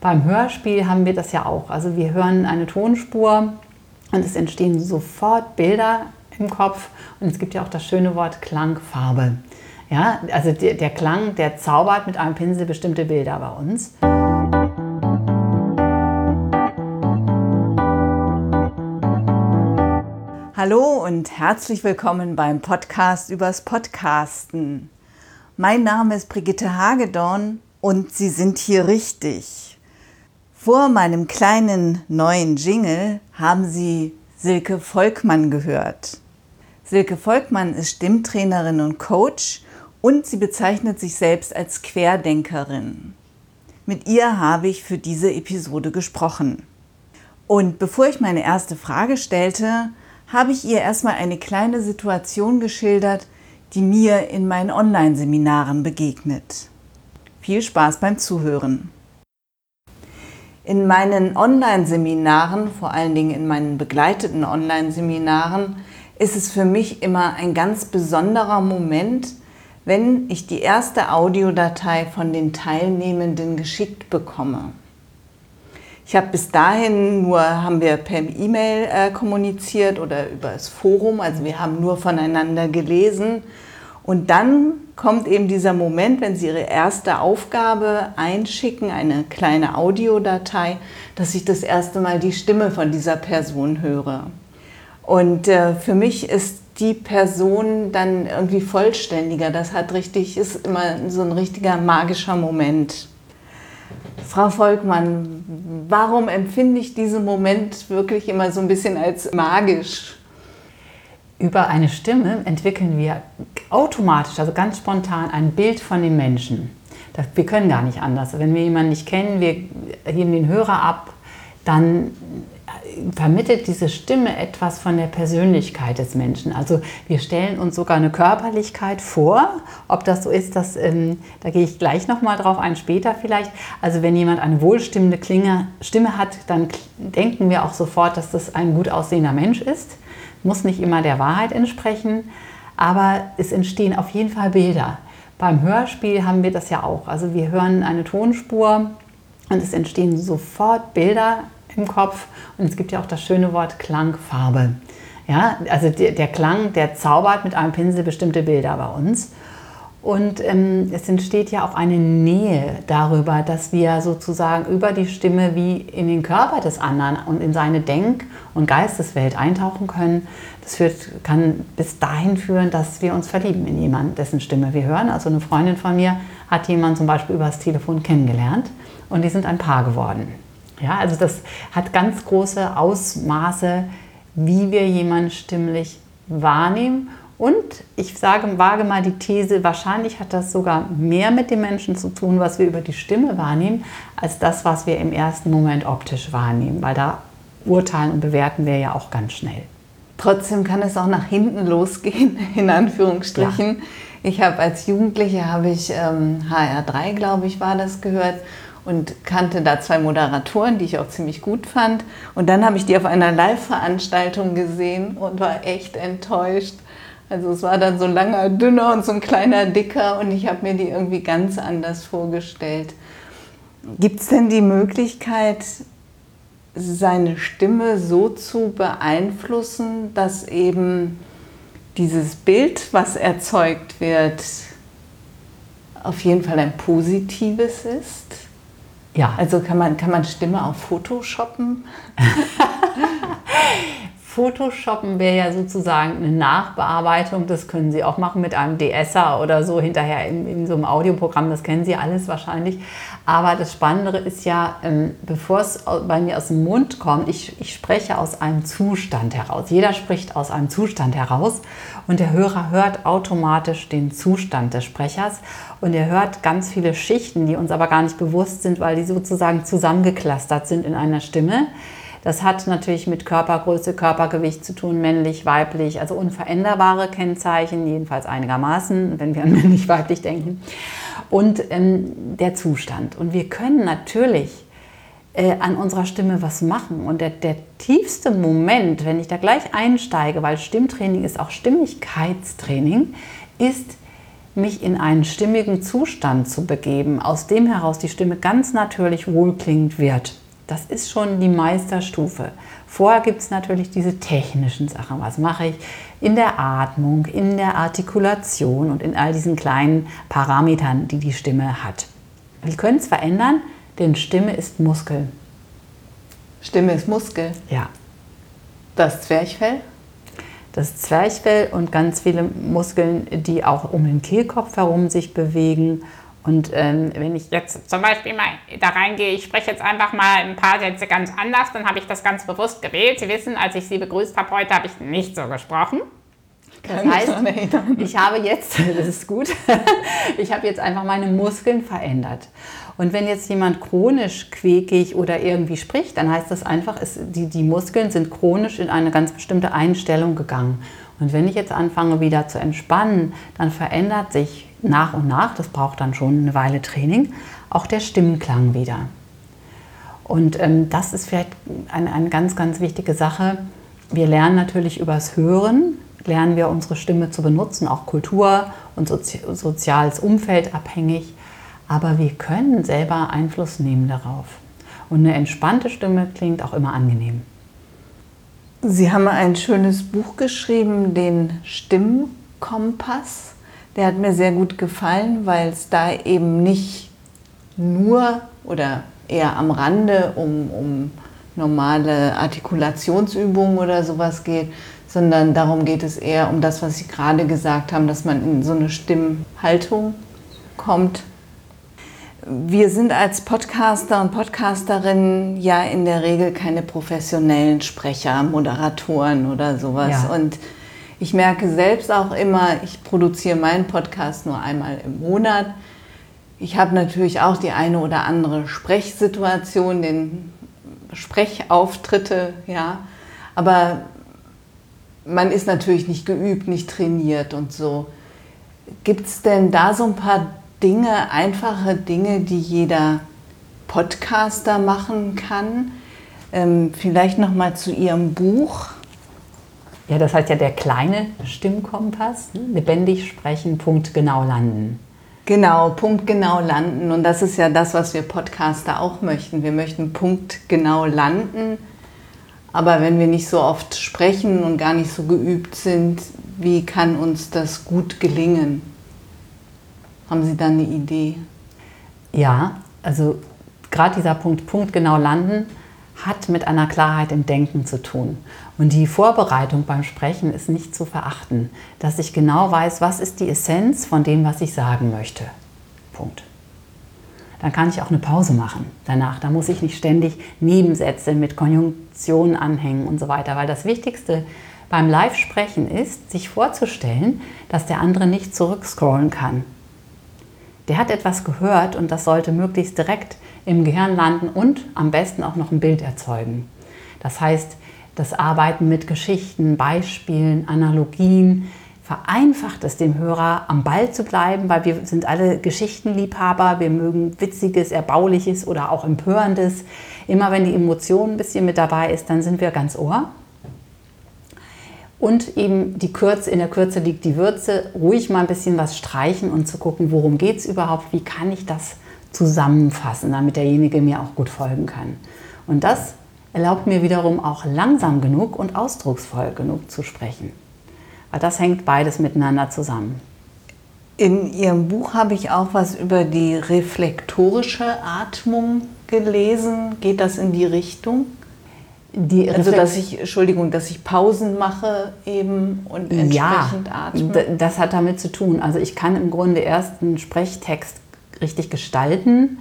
Beim Hörspiel haben wir das ja auch. Also wir hören eine Tonspur und es entstehen sofort Bilder im Kopf und es gibt ja auch das schöne Wort Klangfarbe. Ja, also der, der Klang, der zaubert mit einem Pinsel bestimmte Bilder bei uns. Hallo und herzlich willkommen beim Podcast übers Podcasten. Mein Name ist Brigitte Hagedorn und Sie sind hier richtig. Vor meinem kleinen neuen Jingle haben Sie Silke Volkmann gehört. Silke Volkmann ist Stimmtrainerin und Coach und sie bezeichnet sich selbst als Querdenkerin. Mit ihr habe ich für diese Episode gesprochen. Und bevor ich meine erste Frage stellte, habe ich ihr erstmal eine kleine Situation geschildert, die mir in meinen Online-Seminaren begegnet. Viel Spaß beim Zuhören. In meinen Online-Seminaren, vor allen Dingen in meinen begleiteten Online-Seminaren, ist es für mich immer ein ganz besonderer Moment, wenn ich die erste Audiodatei von den Teilnehmenden geschickt bekomme. Ich habe bis dahin nur, haben wir per E-Mail äh, kommuniziert oder über das Forum, also wir haben nur voneinander gelesen. Und dann kommt eben dieser Moment, wenn Sie Ihre erste Aufgabe einschicken, eine kleine Audiodatei, dass ich das erste Mal die Stimme von dieser Person höre. Und äh, für mich ist die Person dann irgendwie vollständiger. Das hat richtig, ist immer so ein richtiger magischer Moment. Frau Volkmann, warum empfinde ich diesen Moment wirklich immer so ein bisschen als magisch? Über eine Stimme entwickeln wir automatisch, also ganz spontan, ein Bild von dem Menschen. Wir können gar nicht anders. Wenn wir jemanden nicht kennen, wir heben den Hörer ab, dann vermittelt diese Stimme etwas von der Persönlichkeit des Menschen. Also wir stellen uns sogar eine Körperlichkeit vor. Ob das so ist, das, ähm, da gehe ich gleich nochmal drauf ein, später vielleicht. Also wenn jemand eine wohlstimmende Klinge, Stimme hat, dann denken wir auch sofort, dass das ein gut aussehender Mensch ist. Muss nicht immer der Wahrheit entsprechen, aber es entstehen auf jeden Fall Bilder. Beim Hörspiel haben wir das ja auch. Also wir hören eine Tonspur und es entstehen sofort Bilder im Kopf. Und es gibt ja auch das schöne Wort Klangfarbe. Ja, also der, der Klang, der zaubert mit einem Pinsel bestimmte Bilder bei uns. Und ähm, es entsteht ja auch eine Nähe darüber, dass wir sozusagen über die Stimme wie in den Körper des anderen und in seine Denk- und Geisteswelt eintauchen können. Das führt, kann bis dahin führen, dass wir uns verlieben in jemanden, dessen Stimme wir hören. Also eine Freundin von mir hat jemanden zum Beispiel über das Telefon kennengelernt und die sind ein Paar geworden. Ja, also das hat ganz große Ausmaße, wie wir jemanden stimmlich wahrnehmen. Und ich sage, wage mal die These, wahrscheinlich hat das sogar mehr mit dem Menschen zu tun, was wir über die Stimme wahrnehmen, als das, was wir im ersten Moment optisch wahrnehmen, weil da urteilen und bewerten wir ja auch ganz schnell. Trotzdem kann es auch nach hinten losgehen, in Anführungsstrichen. Ja. Ich habe als Jugendliche, habe ich ähm, HR3, glaube ich, war das gehört und kannte da zwei Moderatoren, die ich auch ziemlich gut fand. Und dann habe ich die auf einer Live-Veranstaltung gesehen und war echt enttäuscht. Also es war dann so ein langer Dünner und so ein kleiner Dicker und ich habe mir die irgendwie ganz anders vorgestellt. Gibt es denn die Möglichkeit, seine Stimme so zu beeinflussen, dass eben dieses Bild, was erzeugt wird, auf jeden Fall ein positives ist? Ja. Also kann man, kann man Stimme auch Photoshoppen? Photoshoppen wäre ja sozusagen eine Nachbearbeitung. Das können Sie auch machen mit einem DSer oder so hinterher in, in so einem Audioprogramm. Das kennen Sie alles wahrscheinlich. Aber das Spannende ist ja, ähm, bevor es bei mir aus dem Mund kommt, ich, ich spreche aus einem Zustand heraus. Jeder spricht aus einem Zustand heraus und der Hörer hört automatisch den Zustand des Sprechers und er hört ganz viele Schichten, die uns aber gar nicht bewusst sind, weil die sozusagen zusammengeklustert sind in einer Stimme. Das hat natürlich mit Körpergröße, Körpergewicht zu tun, männlich, weiblich, also unveränderbare Kennzeichen, jedenfalls einigermaßen, wenn wir an männlich, weiblich denken. Und ähm, der Zustand. Und wir können natürlich äh, an unserer Stimme was machen. Und der, der tiefste Moment, wenn ich da gleich einsteige, weil Stimmtraining ist auch Stimmigkeitstraining, ist mich in einen stimmigen Zustand zu begeben, aus dem heraus die Stimme ganz natürlich wohlklingend wird. Das ist schon die Meisterstufe. Vorher gibt es natürlich diese technischen Sachen. Was mache ich in der Atmung, in der Artikulation und in all diesen kleinen Parametern, die die Stimme hat. Wir können es verändern, denn Stimme ist Muskel. Stimme ist Muskel? Ja. Das Zwerchfell? Das Zwerchfell und ganz viele Muskeln, die auch um den Kehlkopf herum sich bewegen. Und ähm, wenn ich jetzt zum Beispiel mal da reingehe, ich spreche jetzt einfach mal ein paar Sätze ganz anders, dann habe ich das ganz bewusst gewählt. Sie wissen, als ich Sie begrüßt habe heute, habe ich nicht so gesprochen. Das heißt, ich habe jetzt, das ist gut, ich habe jetzt einfach meine Muskeln verändert. Und wenn jetzt jemand chronisch quäkig oder irgendwie spricht, dann heißt das einfach, es, die, die Muskeln sind chronisch in eine ganz bestimmte Einstellung gegangen. Und wenn ich jetzt anfange wieder zu entspannen, dann verändert sich nach und nach, das braucht dann schon eine Weile Training, auch der Stimmenklang wieder. Und ähm, das ist vielleicht eine, eine ganz, ganz wichtige Sache. Wir lernen natürlich übers Hören, lernen wir unsere Stimme zu benutzen, auch Kultur und Sozi soziales Umfeld abhängig. Aber wir können selber Einfluss nehmen darauf. Und eine entspannte Stimme klingt auch immer angenehm. Sie haben ein schönes Buch geschrieben, den Stimmkompass. Der hat mir sehr gut gefallen, weil es da eben nicht nur oder eher am Rande um, um normale Artikulationsübungen oder sowas geht, sondern darum geht es eher um das, was Sie gerade gesagt haben, dass man in so eine Stimmhaltung kommt, wir sind als Podcaster und Podcasterinnen ja in der Regel keine professionellen Sprecher, Moderatoren oder sowas. Ja. Und ich merke selbst auch immer, ich produziere meinen Podcast nur einmal im Monat. Ich habe natürlich auch die eine oder andere Sprechsituation, den Sprechauftritte, ja. Aber man ist natürlich nicht geübt, nicht trainiert und so. Gibt es denn da so ein paar Dinge, einfache Dinge, die jeder Podcaster machen kann. Ähm, vielleicht noch mal zu Ihrem Buch. Ja, das heißt ja der kleine Stimmkompass. Ne? Lebendig sprechen, Punkt genau landen. Genau, Punkt genau landen. Und das ist ja das, was wir Podcaster auch möchten. Wir möchten Punkt genau landen. Aber wenn wir nicht so oft sprechen und gar nicht so geübt sind, wie kann uns das gut gelingen? Haben Sie da eine Idee? Ja, also gerade dieser Punkt, Punkt genau landen, hat mit einer Klarheit im Denken zu tun. Und die Vorbereitung beim Sprechen ist nicht zu verachten, dass ich genau weiß, was ist die Essenz von dem, was ich sagen möchte. Punkt. Dann kann ich auch eine Pause machen danach. Da muss ich nicht ständig Nebensätze mit Konjunktionen anhängen und so weiter, weil das Wichtigste beim Live-Sprechen ist, sich vorzustellen, dass der andere nicht zurückscrollen kann, der hat etwas gehört und das sollte möglichst direkt im Gehirn landen und am besten auch noch ein Bild erzeugen. Das heißt, das Arbeiten mit Geschichten, Beispielen, Analogien vereinfacht es dem Hörer am Ball zu bleiben, weil wir sind alle Geschichtenliebhaber, wir mögen Witziges, Erbauliches oder auch Empörendes. Immer wenn die Emotion ein bisschen mit dabei ist, dann sind wir ganz ohr und eben die Kürze, in der Kürze liegt die Würze, ruhig mal ein bisschen was streichen und zu gucken, worum geht es überhaupt, wie kann ich das zusammenfassen, damit derjenige mir auch gut folgen kann. Und das erlaubt mir wiederum auch langsam genug und ausdrucksvoll genug zu sprechen. Weil das hängt beides miteinander zusammen. In Ihrem Buch habe ich auch was über die reflektorische Atmung gelesen. Geht das in die Richtung? Die also dass ich, Entschuldigung, dass ich Pausen mache eben und entsprechend ja, atme. Das hat damit zu tun. Also ich kann im Grunde erst einen Sprechtext richtig gestalten,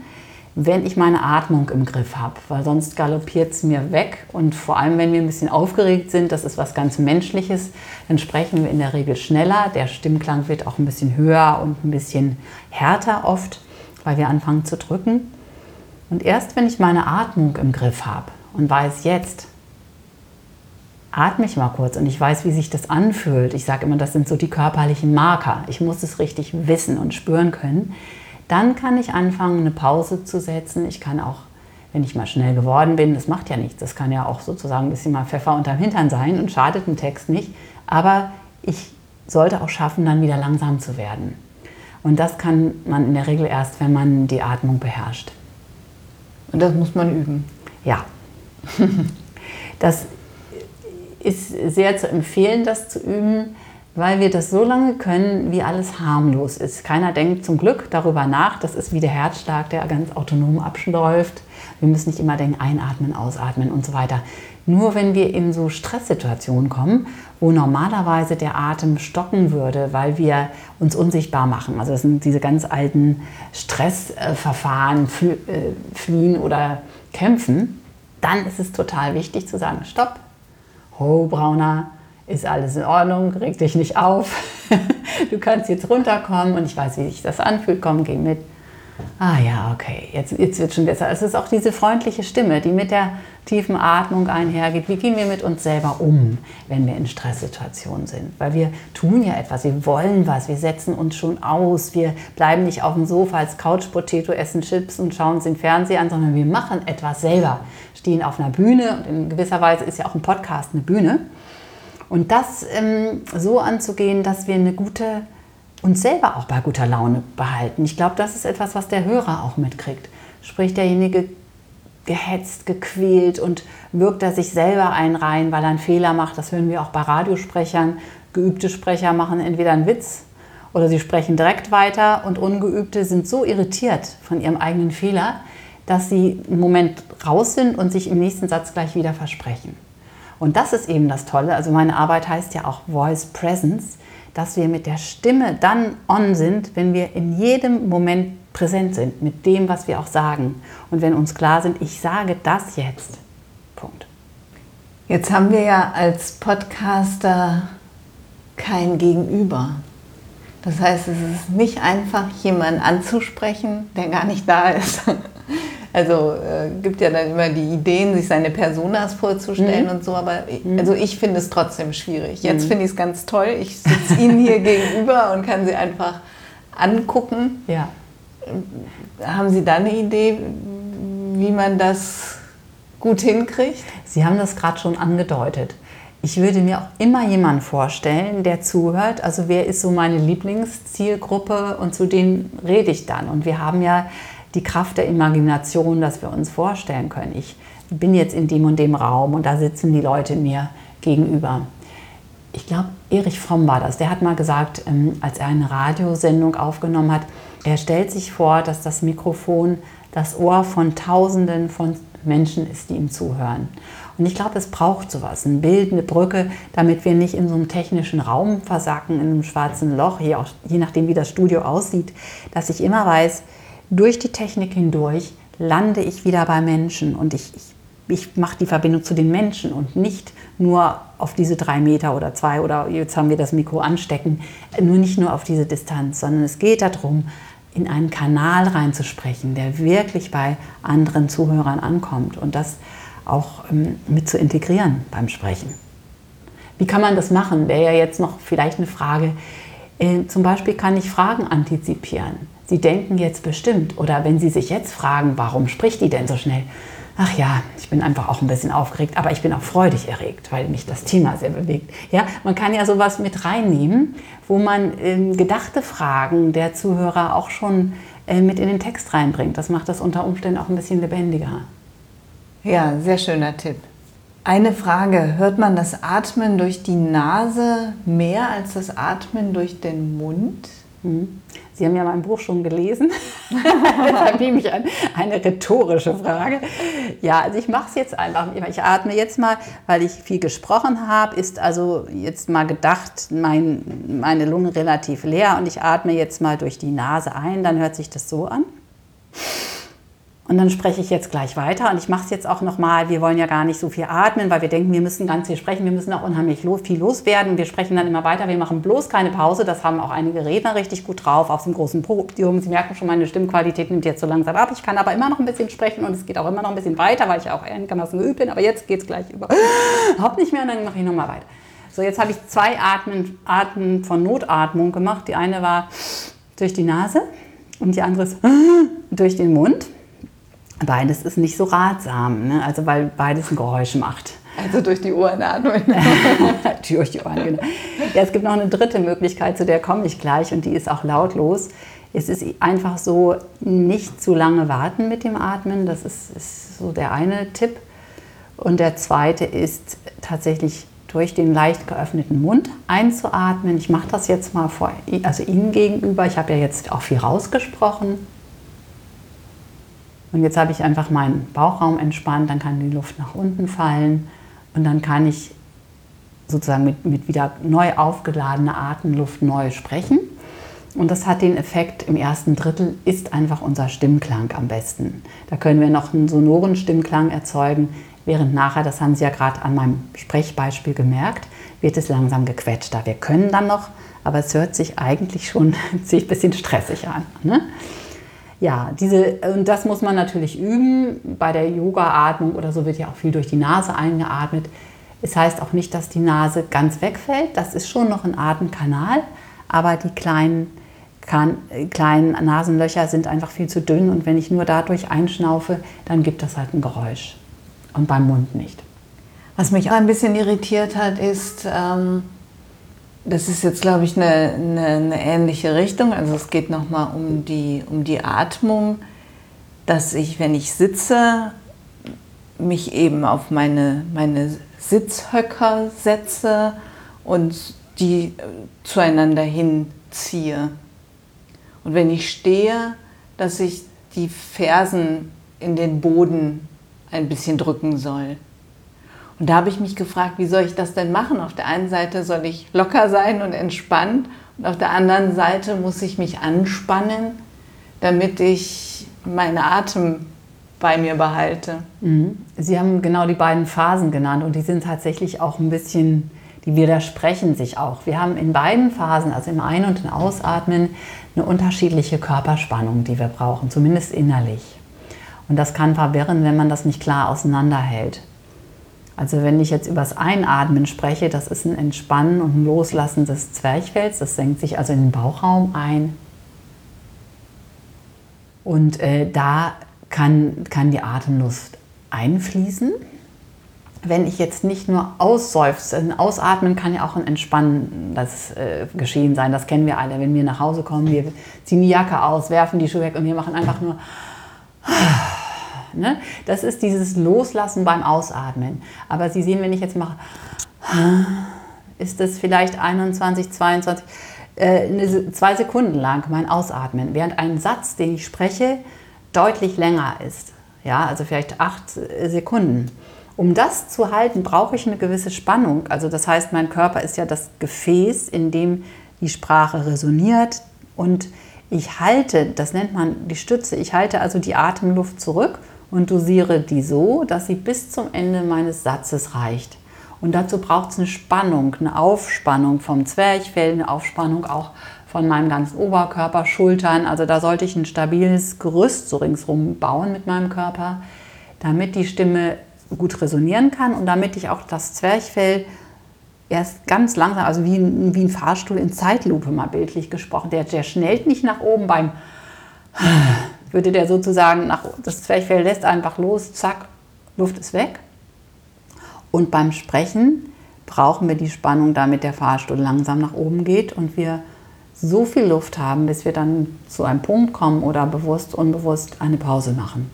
wenn ich meine Atmung im Griff habe, weil sonst galoppiert es mir weg. Und vor allem, wenn wir ein bisschen aufgeregt sind, das ist was ganz Menschliches, dann sprechen wir in der Regel schneller. Der Stimmklang wird auch ein bisschen höher und ein bisschen härter oft, weil wir anfangen zu drücken. Und erst wenn ich meine Atmung im Griff habe, und weiß jetzt, atme ich mal kurz und ich weiß, wie sich das anfühlt. Ich sage immer, das sind so die körperlichen Marker. Ich muss es richtig wissen und spüren können. Dann kann ich anfangen, eine Pause zu setzen. Ich kann auch, wenn ich mal schnell geworden bin, das macht ja nichts. Das kann ja auch sozusagen ein bisschen mal Pfeffer unterm Hintern sein und schadet dem Text nicht. Aber ich sollte auch schaffen, dann wieder langsam zu werden. Und das kann man in der Regel erst, wenn man die Atmung beherrscht. Und das muss man üben. Ja. Das ist sehr zu empfehlen, das zu üben, weil wir das so lange können, wie alles harmlos ist. Keiner denkt zum Glück darüber nach. Das ist wie der Herzschlag, der ganz autonom abläuft. Wir müssen nicht immer denken, einatmen, ausatmen und so weiter. Nur wenn wir in so Stresssituationen kommen, wo normalerweise der Atem stocken würde, weil wir uns unsichtbar machen, also das sind diese ganz alten Stressverfahren, äh, fliehen oder kämpfen, dann ist es total wichtig zu sagen, stopp, ho Brauner, ist alles in Ordnung, reg dich nicht auf, du kannst jetzt runterkommen und ich weiß, wie sich das anfühlt, komm, geh mit. Ah ja, okay, jetzt, jetzt wird schon besser. Es ist auch diese freundliche Stimme, die mit der tiefen Atmung einhergeht. Wie gehen wir mit uns selber um, wenn wir in Stresssituationen sind? Weil wir tun ja etwas, wir wollen was, wir setzen uns schon aus, wir bleiben nicht auf dem Sofa als Couch-Potato, essen Chips und schauen uns den Fernseher an, sondern wir machen etwas selber, stehen auf einer Bühne und in gewisser Weise ist ja auch ein Podcast eine Bühne. Und das ähm, so anzugehen, dass wir eine gute uns selber auch bei guter Laune behalten. Ich glaube, das ist etwas, was der Hörer auch mitkriegt. Sprich, derjenige gehetzt, gequält und wirkt er sich selber einen rein, weil er einen Fehler macht. Das hören wir auch bei Radiosprechern. Geübte Sprecher machen entweder einen Witz oder sie sprechen direkt weiter und Ungeübte sind so irritiert von ihrem eigenen Fehler, dass sie im Moment raus sind und sich im nächsten Satz gleich wieder versprechen. Und das ist eben das Tolle. Also meine Arbeit heißt ja auch Voice Presence dass wir mit der Stimme dann on sind, wenn wir in jedem Moment präsent sind mit dem, was wir auch sagen. Und wenn uns klar sind, ich sage das jetzt. Punkt. Jetzt haben wir ja als Podcaster kein Gegenüber. Das heißt, es ist nicht einfach, jemanden anzusprechen, der gar nicht da ist. Also äh, gibt ja dann immer die Ideen, sich seine Personas vorzustellen mhm. und so, aber mhm. also ich finde es trotzdem schwierig. Jetzt mhm. finde ich es ganz toll. Ich sitze Ihnen hier gegenüber und kann Sie einfach angucken. Ja. Haben Sie da eine Idee, wie man das gut hinkriegt? Sie haben das gerade schon angedeutet. Ich würde mir auch immer jemanden vorstellen, der zuhört. Also wer ist so meine Lieblingszielgruppe und zu denen rede ich dann. Und wir haben ja die Kraft der Imagination, dass wir uns vorstellen können. Ich bin jetzt in dem und dem Raum und da sitzen die Leute mir gegenüber. Ich glaube, Erich Fromm war das. Der hat mal gesagt, ähm, als er eine Radiosendung aufgenommen hat, er stellt sich vor, dass das Mikrofon das Ohr von Tausenden von Menschen ist, die ihm zuhören. Und ich glaube, es braucht sowas, ein Bild, eine Brücke, damit wir nicht in so einem technischen Raum versacken, in einem schwarzen Loch, je, auch, je nachdem, wie das Studio aussieht, dass ich immer weiß, durch die Technik hindurch lande ich wieder bei Menschen und ich, ich, ich mache die Verbindung zu den Menschen und nicht nur auf diese drei Meter oder zwei oder jetzt haben wir das Mikro anstecken, nur nicht nur auf diese Distanz, sondern es geht darum, in einen Kanal reinzusprechen, der wirklich bei anderen Zuhörern ankommt und das auch ähm, mit zu integrieren beim Sprechen. Wie kann man das machen? Wäre ja jetzt noch vielleicht eine Frage. Äh, zum Beispiel kann ich Fragen antizipieren. Sie denken jetzt bestimmt, oder wenn Sie sich jetzt fragen, warum spricht die denn so schnell? Ach ja, ich bin einfach auch ein bisschen aufgeregt, aber ich bin auch freudig erregt, weil mich das Thema sehr bewegt. Ja, man kann ja sowas mit reinnehmen, wo man äh, gedachte Fragen der Zuhörer auch schon äh, mit in den Text reinbringt. Das macht das unter Umständen auch ein bisschen lebendiger. Ja, sehr schöner Tipp. Eine Frage, hört man das Atmen durch die Nase mehr als das Atmen durch den Mund? Mhm. Sie haben ja mein Buch schon gelesen. Deshalb nehme ich an, eine rhetorische Frage. Ja, also ich mache es jetzt einfach. Ich atme jetzt mal, weil ich viel gesprochen habe, ist also jetzt mal gedacht, mein, meine Lunge relativ leer und ich atme jetzt mal durch die Nase ein. Dann hört sich das so an. Und dann spreche ich jetzt gleich weiter und ich mache es jetzt auch nochmal. Wir wollen ja gar nicht so viel atmen, weil wir denken, wir müssen ganz viel sprechen, wir müssen auch unheimlich viel loswerden. Wir sprechen dann immer weiter, wir machen bloß keine Pause. Das haben auch einige Redner richtig gut drauf auf dem großen Podium. Sie merken schon, meine Stimmqualität nimmt jetzt so langsam ab. Ich kann aber immer noch ein bisschen sprechen und es geht auch immer noch ein bisschen weiter, weil ich auch einigermaßen geübt bin. Aber jetzt geht es gleich über. Überhaupt nicht mehr und dann mache ich nochmal weiter. So, jetzt habe ich zwei Atmen, Arten von Notatmung gemacht. Die eine war durch die Nase und die andere ist durch den Mund. Beides ist nicht so ratsam, ne? also weil beides ein Geräusch macht. Also durch die Ohren atmen. durch die Ohren, genau. Ja, es gibt noch eine dritte Möglichkeit, zu der komme ich gleich und die ist auch lautlos. Es ist einfach so, nicht zu lange warten mit dem Atmen. Das ist, ist so der eine Tipp. Und der zweite ist tatsächlich durch den leicht geöffneten Mund einzuatmen. Ich mache das jetzt mal vor, also Ihnen gegenüber. Ich habe ja jetzt auch viel rausgesprochen. Und jetzt habe ich einfach meinen Bauchraum entspannt, dann kann die Luft nach unten fallen und dann kann ich sozusagen mit, mit wieder neu aufgeladener Atemluft neu sprechen. Und das hat den Effekt, im ersten Drittel ist einfach unser Stimmklang am besten. Da können wir noch einen sonoren Stimmklang erzeugen, während nachher, das haben Sie ja gerade an meinem Sprechbeispiel gemerkt, wird es langsam gequetschter. Wir können dann noch, aber es hört sich eigentlich schon ein bisschen stressig an. Ne? Ja, diese, und das muss man natürlich üben. Bei der Yoga-Atmung oder so wird ja auch viel durch die Nase eingeatmet. Es heißt auch nicht, dass die Nase ganz wegfällt. Das ist schon noch ein Atemkanal, aber die kleinen, kann, kleinen Nasenlöcher sind einfach viel zu dünn und wenn ich nur dadurch einschnaufe, dann gibt das halt ein Geräusch und beim Mund nicht. Was mich auch ein bisschen irritiert hat, ist, ähm, das ist jetzt, glaube ich, eine, eine, eine ähnliche Richtung. Also es geht nochmal um die, um die Atmung, dass ich, wenn ich sitze, mich eben auf meine, meine Sitzhöcker setze und die zueinander hinziehe. Und wenn ich stehe, dass ich die Fersen in den Boden ein bisschen drücken soll. Und da habe ich mich gefragt, wie soll ich das denn machen? Auf der einen Seite soll ich locker sein und entspannt und auf der anderen Seite muss ich mich anspannen, damit ich meinen Atem bei mir behalte. Mhm. Sie haben genau die beiden Phasen genannt und die sind tatsächlich auch ein bisschen, die widersprechen sich auch. Wir haben in beiden Phasen, also im Ein- und im Ausatmen, eine unterschiedliche Körperspannung, die wir brauchen, zumindest innerlich. Und das kann verwirren, wenn man das nicht klar auseinanderhält. Also wenn ich jetzt über das Einatmen spreche, das ist ein Entspannen und ein Loslassen des Zwerchfells, das senkt sich also in den Bauchraum ein. Und äh, da kann, kann die Atemluft einfließen. Wenn ich jetzt nicht nur ausseufze, ein Ausatmen kann ja auch ein entspannendes äh, Geschehen sein, das kennen wir alle. Wenn wir nach Hause kommen, wir ziehen die Jacke aus, werfen die Schuhe weg und wir machen einfach nur Ne? Das ist dieses Loslassen beim Ausatmen. Aber Sie sehen, wenn ich jetzt mache, ist das vielleicht 21, 22, äh, zwei Sekunden lang mein Ausatmen, während ein Satz, den ich spreche, deutlich länger ist. Ja, also vielleicht acht äh, Sekunden. Um das zu halten, brauche ich eine gewisse Spannung. Also das heißt, mein Körper ist ja das Gefäß, in dem die Sprache resoniert und ich halte, das nennt man die Stütze, ich halte also die Atemluft zurück und dosiere die so, dass sie bis zum Ende meines Satzes reicht. Und dazu braucht es eine Spannung, eine Aufspannung vom Zwerchfell, eine Aufspannung auch von meinem ganzen Oberkörper, Schultern. Also da sollte ich ein stabiles Gerüst so ringsrum bauen mit meinem Körper, damit die Stimme gut resonieren kann und damit ich auch das Zwerchfell erst ganz langsam, also wie ein, wie ein Fahrstuhl in Zeitlupe mal bildlich gesprochen, der, der schnellt nicht nach oben beim würde der sozusagen nach, das Zwerchfell lässt einfach los, zack, Luft ist weg. Und beim Sprechen brauchen wir die Spannung, damit der Fahrstuhl langsam nach oben geht und wir so viel Luft haben, bis wir dann zu einem Punkt kommen oder bewusst, unbewusst eine Pause machen.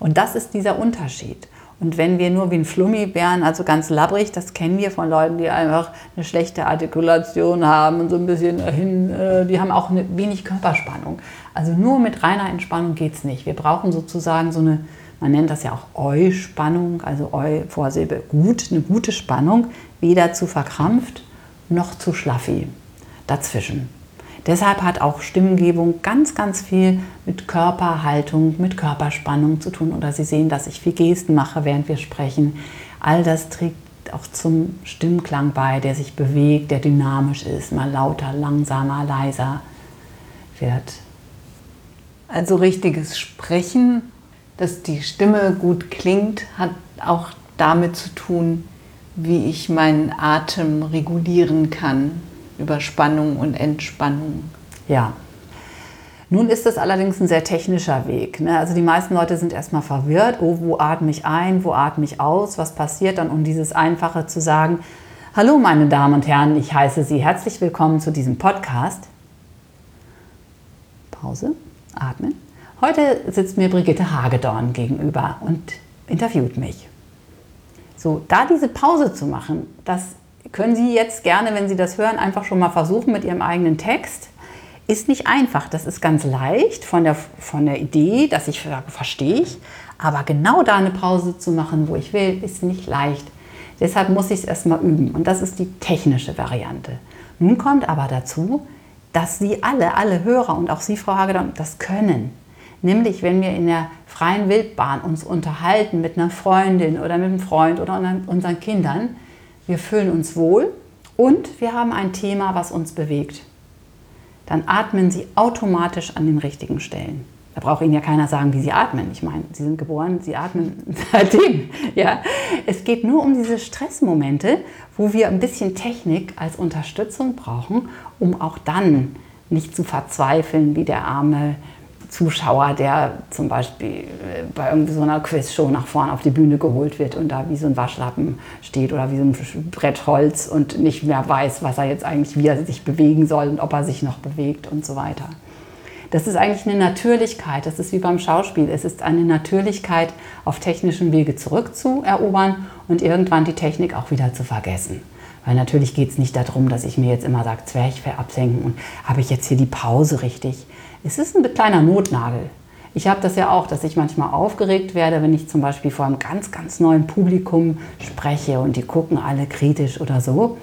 Und das ist dieser Unterschied. Und wenn wir nur wie ein Flummi wären, also ganz labbrig, das kennen wir von Leuten, die einfach eine schlechte Artikulation haben und so ein bisschen dahin, äh, die haben auch eine wenig Körperspannung. Also nur mit reiner Entspannung geht es nicht. Wir brauchen sozusagen so eine, man nennt das ja auch Eu-Spannung, also Eu, Vorsilbe, gut, eine gute Spannung, weder zu verkrampft noch zu schlaffi. Dazwischen. Deshalb hat auch Stimmgebung ganz, ganz viel mit Körperhaltung, mit Körperspannung zu tun. Oder Sie sehen, dass ich viel Gesten mache, während wir sprechen. All das trägt auch zum Stimmklang bei, der sich bewegt, der dynamisch ist, mal lauter, langsamer, leiser wird. Also richtiges Sprechen, dass die Stimme gut klingt, hat auch damit zu tun, wie ich meinen Atem regulieren kann über Spannung und Entspannung. Ja. Nun ist das allerdings ein sehr technischer Weg. Ne? Also die meisten Leute sind erstmal verwirrt, oh, wo atme ich ein, wo atme ich aus, was passiert dann, um dieses Einfache zu sagen, hallo meine Damen und Herren, ich heiße Sie herzlich willkommen zu diesem Podcast. Pause, atmen. Heute sitzt mir Brigitte Hagedorn gegenüber und interviewt mich. So, da diese Pause zu machen, das können Sie jetzt gerne, wenn Sie das hören, einfach schon mal versuchen mit Ihrem eigenen Text. Ist nicht einfach, das ist ganz leicht von der, von der Idee, dass ich sage, verstehe ich, aber genau da eine Pause zu machen, wo ich will, ist nicht leicht. Deshalb muss ich es erstmal üben und das ist die technische Variante. Nun kommt aber dazu, dass Sie alle, alle Hörer und auch Sie, Frau Hagedorn, das können. Nämlich, wenn wir in der freien Wildbahn uns unterhalten mit einer Freundin oder mit einem Freund oder unseren Kindern, wir fühlen uns wohl und wir haben ein Thema, was uns bewegt. Dann atmen Sie automatisch an den richtigen Stellen. Da braucht Ihnen ja keiner sagen, wie Sie atmen. Ich meine, Sie sind geboren, Sie atmen seitdem. Ja? Es geht nur um diese Stressmomente, wo wir ein bisschen Technik als Unterstützung brauchen, um auch dann nicht zu verzweifeln, wie der arme Zuschauer, der zum Beispiel äh, bei irgendwie so einer Quizshow nach vorne auf die Bühne geholt wird und da wie so ein Waschlappen steht oder wie so ein Brett Holz und nicht mehr weiß, was er jetzt eigentlich, wie er sich bewegen soll und ob er sich noch bewegt und so weiter. Das ist eigentlich eine Natürlichkeit, das ist wie beim Schauspiel. Es ist eine Natürlichkeit, auf technischem Wege zurückzuerobern und irgendwann die Technik auch wieder zu vergessen. Weil natürlich geht es nicht darum, dass ich mir jetzt immer sage, Zwerchfell absenken und habe ich jetzt hier die Pause richtig. Es ist ein kleiner Notnagel. Ich habe das ja auch, dass ich manchmal aufgeregt werde, wenn ich zum Beispiel vor einem ganz, ganz neuen Publikum spreche und die gucken alle kritisch oder so.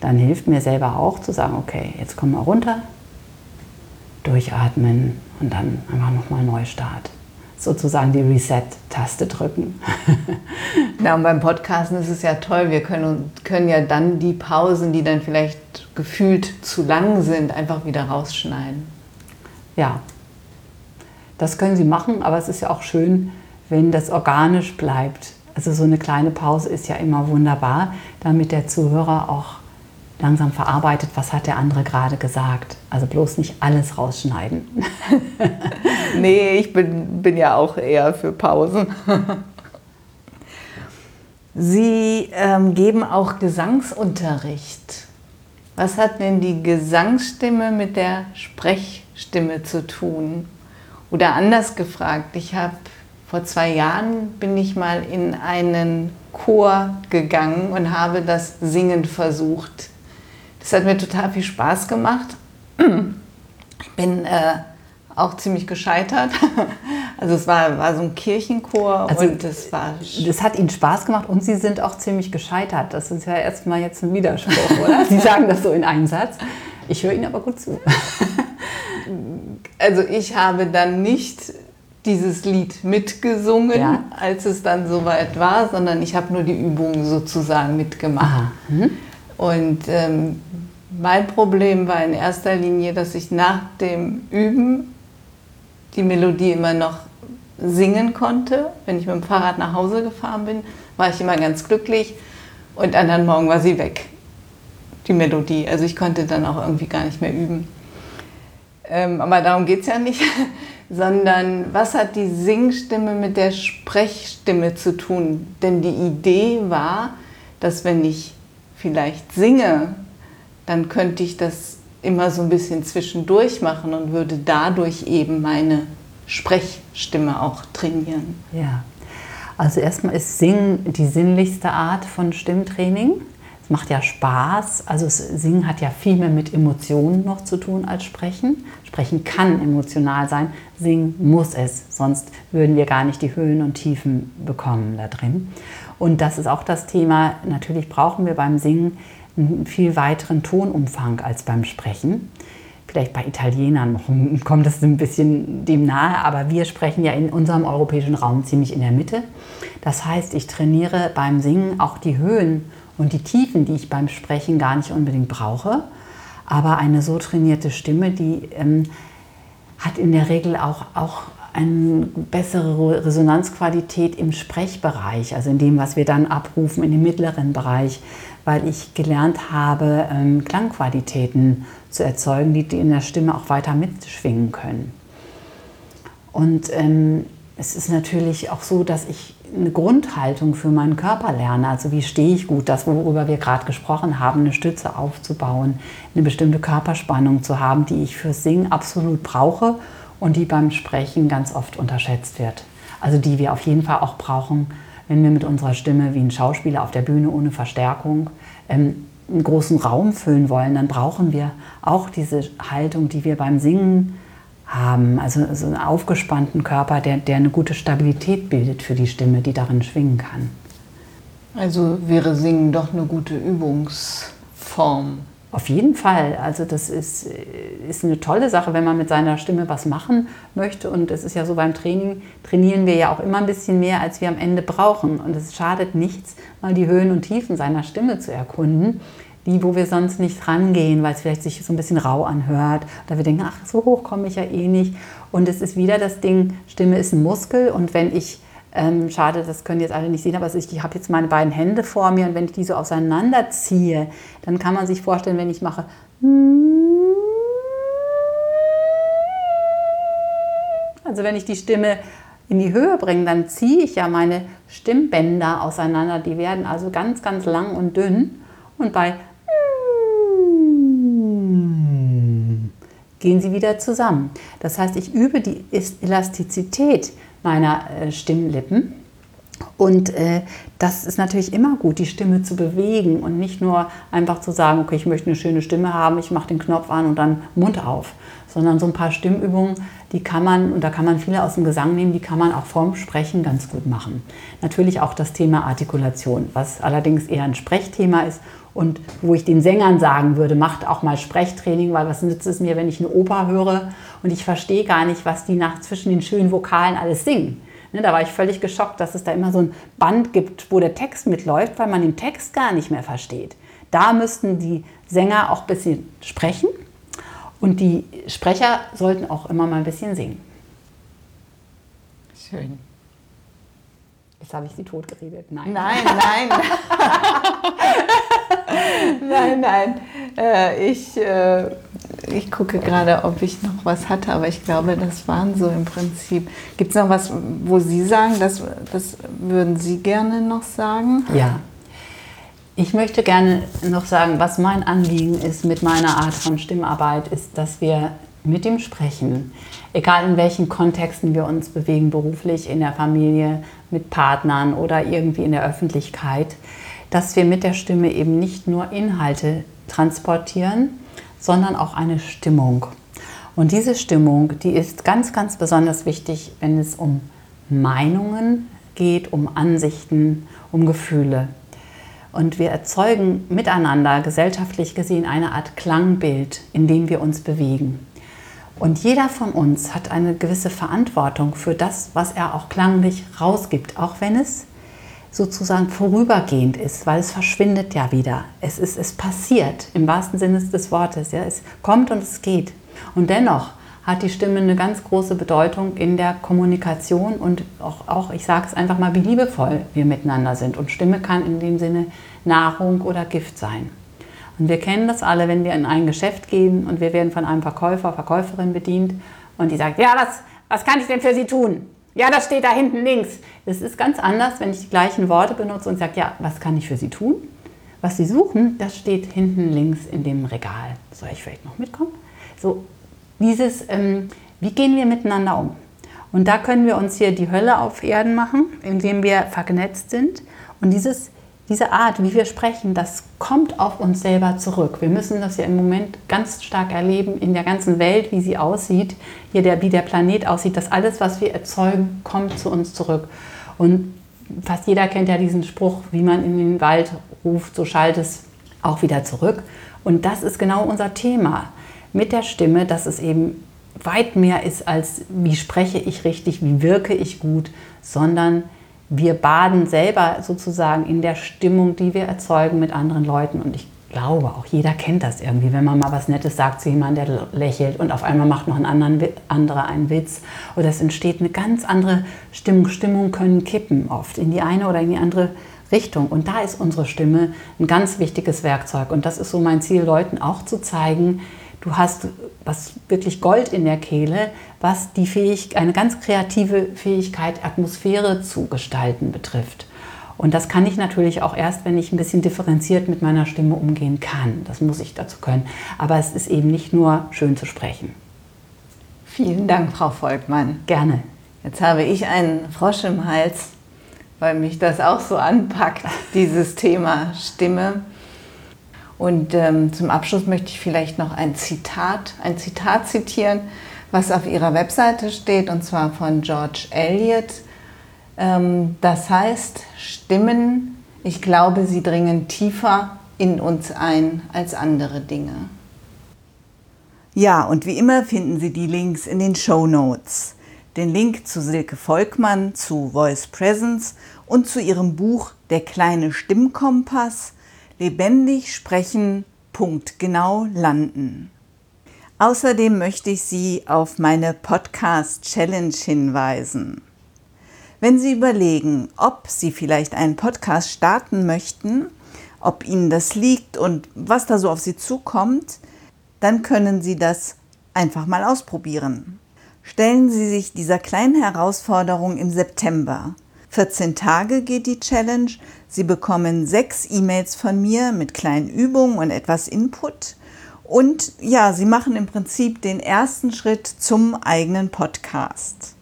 Dann hilft mir selber auch zu sagen, okay, jetzt kommen wir runter, durchatmen und dann einfach nochmal Neustart. Sozusagen die Reset-Taste drücken. ja, und beim Podcasten ist es ja toll, wir können, können ja dann die Pausen, die dann vielleicht gefühlt zu lang sind, einfach wieder rausschneiden ja, das können Sie machen, aber es ist ja auch schön, wenn das organisch bleibt. Also so eine kleine Pause ist ja immer wunderbar, damit der Zuhörer auch langsam verarbeitet, was hat der andere gerade gesagt. Also bloß nicht alles rausschneiden. nee, ich bin, bin ja auch eher für Pausen. Sie ähm, geben auch Gesangsunterricht. Was hat denn die Gesangsstimme mit der Sprechstimme zu tun? Oder anders gefragt, ich habe vor zwei Jahren bin ich mal in einen Chor gegangen und habe das Singen versucht. Das hat mir total viel Spaß gemacht. Ich bin äh, auch ziemlich gescheitert. Also es war, war so ein Kirchenchor also und das war. Das hat Ihnen Spaß gemacht und Sie sind auch ziemlich gescheitert. Das ist ja erstmal jetzt ein Widerspruch, oder? Sie sagen das so in einem Satz. Ich höre Ihnen aber gut zu. Also ich habe dann nicht dieses Lied mitgesungen, ja. als es dann soweit war, sondern ich habe nur die Übungen sozusagen mitgemacht. Mhm. Und ähm, mein Problem war in erster Linie, dass ich nach dem Üben die Melodie immer noch singen konnte. Wenn ich mit dem Fahrrad nach Hause gefahren bin, war ich immer ganz glücklich und anderen Morgen war sie weg, die Melodie. Also ich konnte dann auch irgendwie gar nicht mehr üben. Ähm, aber darum geht es ja nicht, sondern was hat die Singstimme mit der Sprechstimme zu tun? Denn die Idee war, dass wenn ich vielleicht singe, dann könnte ich das immer so ein bisschen zwischendurch machen und würde dadurch eben meine Sprechstimme auch trainieren. Ja, also erstmal ist Singen die sinnlichste Art von Stimmtraining. Es macht ja Spaß. Also Singen hat ja viel mehr mit Emotionen noch zu tun als Sprechen. Sprechen kann emotional sein, Singen muss es, sonst würden wir gar nicht die Höhen und Tiefen bekommen da drin. Und das ist auch das Thema, natürlich brauchen wir beim Singen einen viel weiteren Tonumfang als beim Sprechen. Vielleicht bei Italienern kommt es ein bisschen dem nahe, aber wir sprechen ja in unserem europäischen Raum ziemlich in der Mitte. Das heißt, ich trainiere beim Singen auch die Höhen und die Tiefen, die ich beim Sprechen gar nicht unbedingt brauche. Aber eine so trainierte Stimme, die ähm, hat in der Regel auch, auch eine bessere Resonanzqualität im Sprechbereich, also in dem, was wir dann abrufen, in dem mittleren Bereich, weil ich gelernt habe, ähm, Klangqualitäten zu erzeugen, die, in der Stimme auch weiter mitschwingen können. Und ähm, es ist natürlich auch so, dass ich eine Grundhaltung für meinen Körper lerne. Also wie stehe ich gut, das, worüber wir gerade gesprochen haben, eine Stütze aufzubauen, eine bestimmte Körperspannung zu haben, die ich fürs Singen absolut brauche und die beim Sprechen ganz oft unterschätzt wird. Also die wir auf jeden Fall auch brauchen, wenn wir mit unserer Stimme wie ein Schauspieler auf der Bühne ohne Verstärkung ähm, einen großen Raum füllen wollen, dann brauchen wir auch diese Haltung, die wir beim Singen haben. Also so einen aufgespannten Körper, der, der eine gute Stabilität bildet für die Stimme, die darin schwingen kann. Also wäre Singen doch eine gute Übungsform. Auf jeden Fall. Also das ist, ist eine tolle Sache, wenn man mit seiner Stimme was machen möchte. Und es ist ja so beim Training, trainieren wir ja auch immer ein bisschen mehr, als wir am Ende brauchen. Und es schadet nichts, mal die Höhen und Tiefen seiner Stimme zu erkunden. Die, wo wir sonst nicht rangehen, weil es vielleicht sich so ein bisschen rau anhört. Oder wir denken, ach, so hoch komme ich ja eh nicht. Und es ist wieder das Ding, Stimme ist ein Muskel. Und wenn ich ähm, schade, das können jetzt alle nicht sehen, aber ich habe jetzt meine beiden Hände vor mir und wenn ich die so auseinanderziehe, dann kann man sich vorstellen, wenn ich mache. Also wenn ich die Stimme in die Höhe bringe, dann ziehe ich ja meine Stimmbänder auseinander. Die werden also ganz, ganz lang und dünn. Und bei gehen sie wieder zusammen. Das heißt, ich übe die Elastizität meiner äh, Stimmlippen. Und äh, das ist natürlich immer gut, die Stimme zu bewegen und nicht nur einfach zu sagen, okay, ich möchte eine schöne Stimme haben, ich mache den Knopf an und dann Mund auf, sondern so ein paar Stimmübungen, die kann man, und da kann man viele aus dem Gesang nehmen, die kann man auch vorm Sprechen ganz gut machen. Natürlich auch das Thema Artikulation, was allerdings eher ein Sprechthema ist und wo ich den Sängern sagen würde, macht auch mal Sprechtraining, weil was nützt es mir, wenn ich eine Oper höre und ich verstehe gar nicht, was die nach zwischen den schönen Vokalen alles singen. Ne, da war ich völlig geschockt, dass es da immer so ein Band gibt, wo der Text mitläuft, weil man den Text gar nicht mehr versteht. Da müssten die Sänger auch ein bisschen sprechen und die Sprecher sollten auch immer mal ein bisschen singen. Schön. Jetzt habe ich sie totgeredet. Nein. Nein, nein. nein, nein. Äh, ich, äh, ich gucke gerade, ob ich noch was hatte, aber ich glaube, das waren so im Prinzip. Gibt es noch was, wo Sie sagen, das, das würden Sie gerne noch sagen? Ja. Ich möchte gerne noch sagen, was mein Anliegen ist mit meiner Art von Stimmarbeit, ist, dass wir mit dem Sprechen, egal in welchen Kontexten wir uns bewegen, beruflich, in der Familie, mit Partnern oder irgendwie in der Öffentlichkeit, dass wir mit der Stimme eben nicht nur Inhalte transportieren, sondern auch eine Stimmung. Und diese Stimmung, die ist ganz, ganz besonders wichtig, wenn es um Meinungen geht, um Ansichten, um Gefühle. Und wir erzeugen miteinander gesellschaftlich gesehen eine Art Klangbild, in dem wir uns bewegen. Und jeder von uns hat eine gewisse Verantwortung für das, was er auch klanglich rausgibt, auch wenn es sozusagen vorübergehend ist, weil es verschwindet ja wieder. Es, ist, es passiert im wahrsten Sinne des Wortes. Ja? Es kommt und es geht. Und dennoch hat die Stimme eine ganz große Bedeutung in der Kommunikation und auch, auch ich sage es einfach mal, wie liebevoll wir miteinander sind. Und Stimme kann in dem Sinne Nahrung oder Gift sein. Und wir kennen das alle, wenn wir in ein Geschäft gehen und wir werden von einem Verkäufer, Verkäuferin bedient und die sagt, ja, was, was kann ich denn für Sie tun? Ja, das steht da hinten links. Es ist ganz anders, wenn ich die gleichen Worte benutze und sage, ja, was kann ich für Sie tun? Was Sie suchen, das steht hinten links in dem Regal. Soll ich vielleicht noch mitkommen? So, dieses, ähm, wie gehen wir miteinander um? Und da können wir uns hier die Hölle auf Erden machen, indem wir verknetzt sind. Und dieses diese Art, wie wir sprechen, das kommt auf uns selber zurück. Wir müssen das ja im Moment ganz stark erleben in der ganzen Welt, wie sie aussieht, hier der, wie der Planet aussieht. dass alles, was wir erzeugen, kommt zu uns zurück. Und fast jeder kennt ja diesen Spruch, wie man in den Wald ruft, so schallt es auch wieder zurück. Und das ist genau unser Thema mit der Stimme, dass es eben weit mehr ist als wie spreche ich richtig, wie wirke ich gut, sondern wir baden selber sozusagen in der Stimmung, die wir erzeugen mit anderen Leuten. Und ich glaube, auch jeder kennt das irgendwie, wenn man mal was Nettes sagt zu jemandem, der lächelt und auf einmal macht noch ein anderer einen Witz. Oder es entsteht eine ganz andere Stimmung. Stimmungen können kippen oft in die eine oder in die andere Richtung. Und da ist unsere Stimme ein ganz wichtiges Werkzeug. Und das ist so mein Ziel, Leuten auch zu zeigen, du hast was wirklich Gold in der Kehle, was die Fähig eine ganz kreative Fähigkeit, Atmosphäre zu gestalten betrifft. Und das kann ich natürlich auch erst, wenn ich ein bisschen differenziert mit meiner Stimme umgehen kann. Das muss ich dazu können. Aber es ist eben nicht nur schön zu sprechen. Vielen Dank, Frau Volkmann. Gerne. Jetzt habe ich einen Frosch im Hals, weil mich das auch so anpackt, dieses Thema Stimme. Und ähm, zum Abschluss möchte ich vielleicht noch ein Zitat, ein Zitat zitieren, was auf ihrer Webseite steht, und zwar von George Eliot. Ähm, das heißt, Stimmen, ich glaube, sie dringen tiefer in uns ein als andere Dinge. Ja, und wie immer finden Sie die Links in den Show Notes. Den Link zu Silke Volkmann, zu Voice Presence und zu ihrem Buch Der kleine Stimmkompass Lebendig sprechen, Punkt genau landen. Außerdem möchte ich Sie auf meine Podcast Challenge hinweisen. Wenn Sie überlegen, ob Sie vielleicht einen Podcast starten möchten, ob Ihnen das liegt und was da so auf Sie zukommt, dann können Sie das einfach mal ausprobieren. Stellen Sie sich dieser kleinen Herausforderung im September. 14 Tage geht die Challenge. Sie bekommen sechs E-Mails von mir mit kleinen Übungen und etwas Input. Und ja, Sie machen im Prinzip den ersten Schritt zum eigenen Podcast.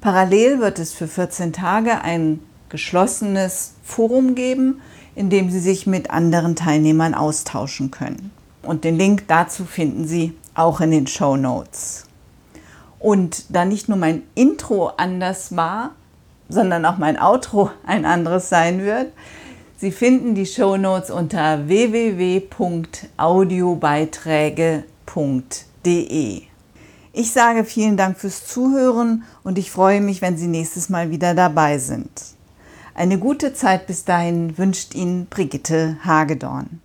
Parallel wird es für 14 Tage ein geschlossenes Forum geben, in dem Sie sich mit anderen Teilnehmern austauschen können. Und den Link dazu finden Sie auch in den Show Notes. Und da nicht nur mein Intro anders war, sondern auch mein Outro ein anderes sein wird, Sie finden die Show Notes unter www.audiobeiträge.de. Ich sage vielen Dank fürs Zuhören und ich freue mich, wenn Sie nächstes Mal wieder dabei sind. Eine gute Zeit bis dahin wünscht Ihnen Brigitte Hagedorn.